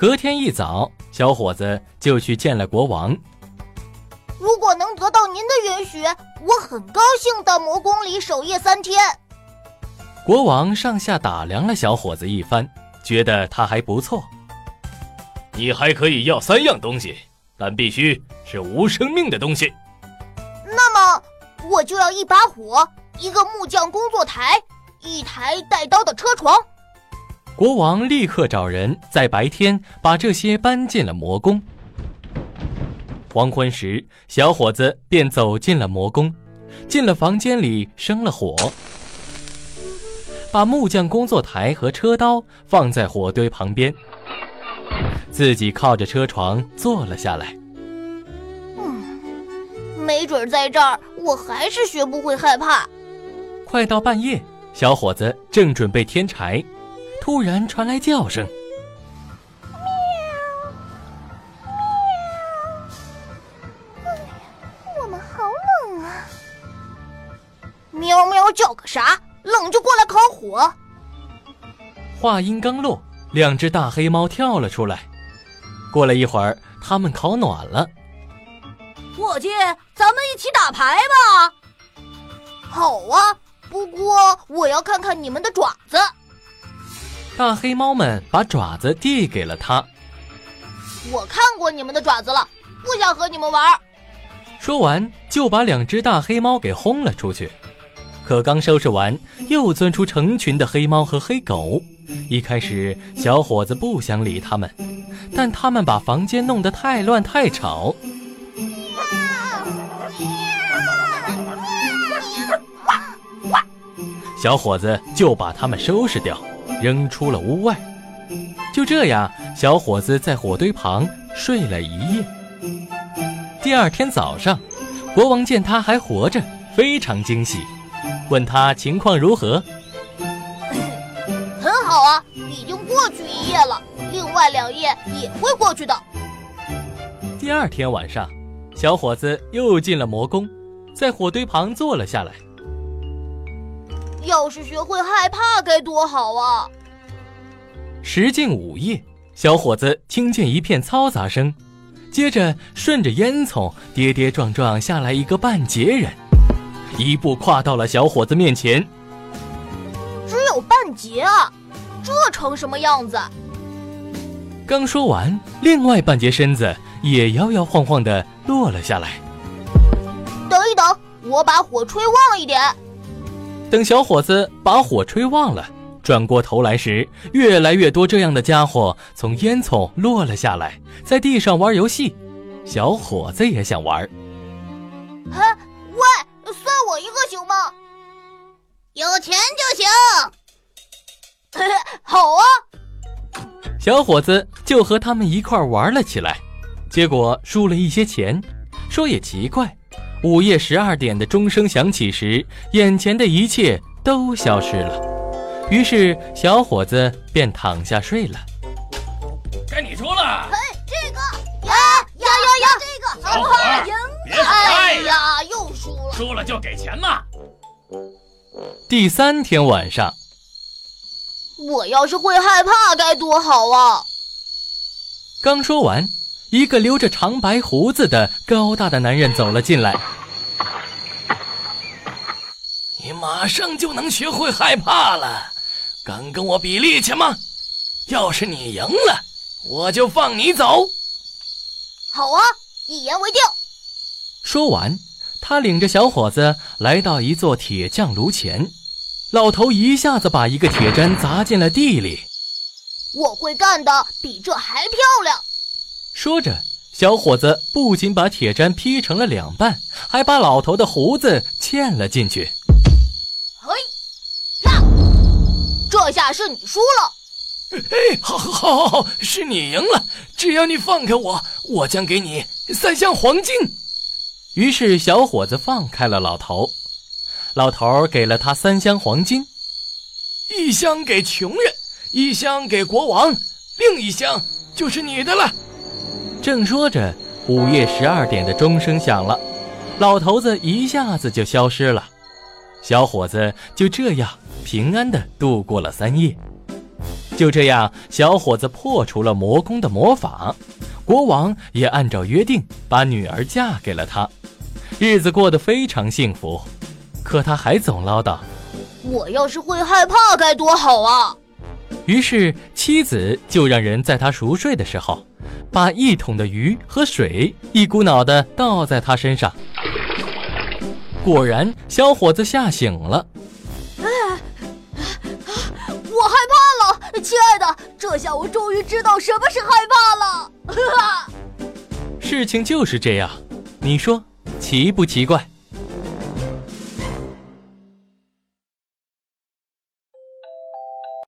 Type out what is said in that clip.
隔天一早，小伙子就去见了国王。如果能得到您的允许，我很高兴到魔宫里守夜三天。国王上下打量了小伙子一番，觉得他还不错。你还可以要三样东西，但必须是无生命的东西。那么，我就要一把火，一个木匠工作台。一台带刀的车床。国王立刻找人在白天把这些搬进了魔宫。黄昏时，小伙子便走进了魔宫，进了房间里生了火，把木匠工作台和车刀放在火堆旁边，自己靠着车床坐了下来。嗯，没准在这儿我还是学不会害怕。快到半夜。小伙子正准备添柴，突然传来叫声：“喵，喵！我们好冷啊！喵喵叫个啥？冷就过来烤火。”话音刚落，两只大黑猫跳了出来。过了一会儿，它们烤暖了。伙计，咱们一起打牌吧！好啊。不过我要看看你们的爪子。大黑猫们把爪子递给了他。我看过你们的爪子了，不想和你们玩。说完，就把两只大黑猫给轰了出去。可刚收拾完，又钻出成群的黑猫和黑狗。一开始，小伙子不想理他们，但他们把房间弄得太乱太吵。小伙子就把它们收拾掉，扔出了屋外。就这样，小伙子在火堆旁睡了一夜。第二天早上，国王见他还活着，非常惊喜，问他情况如何。很好啊，已经过去一夜了，另外两夜也会过去的。第二天晚上，小伙子又进了魔宫，在火堆旁坐了下来。要是学会害怕该多好啊！时近午夜，小伙子听见一片嘈杂声，接着顺着烟囱跌跌撞撞下来一个半截人，一步跨到了小伙子面前。只有半截啊，这成什么样子？刚说完，另外半截身子也摇摇晃晃的落了下来。等一等，我把火吹旺一点。等小伙子把火吹旺了，转过头来时，越来越多这样的家伙从烟囱落了下来，在地上玩游戏。小伙子也想玩。哎，喂，算我一个行吗？有钱就行。好啊。小伙子就和他们一块玩了起来，结果输了一些钱。说也奇怪。午夜十二点的钟声响起时，眼前的一切都消失了。于是小伙子便躺下睡了。该你说了。哎，这个呀呀呀呀，这个好好赢了。哎呀，又输了。输了就给钱嘛。第三天晚上，我要是会害怕该多好啊！刚说完。一个留着长白胡子的高大的男人走了进来。你马上就能学会害怕了，敢跟我比力气吗？要是你赢了，我就放你走。好啊，一言为定。说完，他领着小伙子来到一座铁匠炉前，老头一下子把一个铁砧砸进了地里。我会干的比这还漂亮。说着，小伙子不仅把铁砧劈成了两半，还把老头的胡子嵌了进去。嘿，那，这下是你输了。哎，好，好，好，好，是你赢了。只要你放开我，我将给你三箱黄金。于是小伙子放开了老头，老头给了他三箱黄金，一箱给穷人，一箱给国王，另一箱就是你的了。正说着，午夜十二点的钟声响了，老头子一下子就消失了，小伙子就这样平安的度过了三夜。就这样，小伙子破除了魔宫的魔法，国王也按照约定把女儿嫁给了他，日子过得非常幸福。可他还总唠叨：“我要是会害怕该多好啊！”于是妻子就让人在他熟睡的时候，把一桶的鱼和水一股脑的倒在他身上。果然，小伙子吓醒了。我害怕了，亲爱的，这下我终于知道什么是害怕了。事情就是这样，你说奇不奇怪？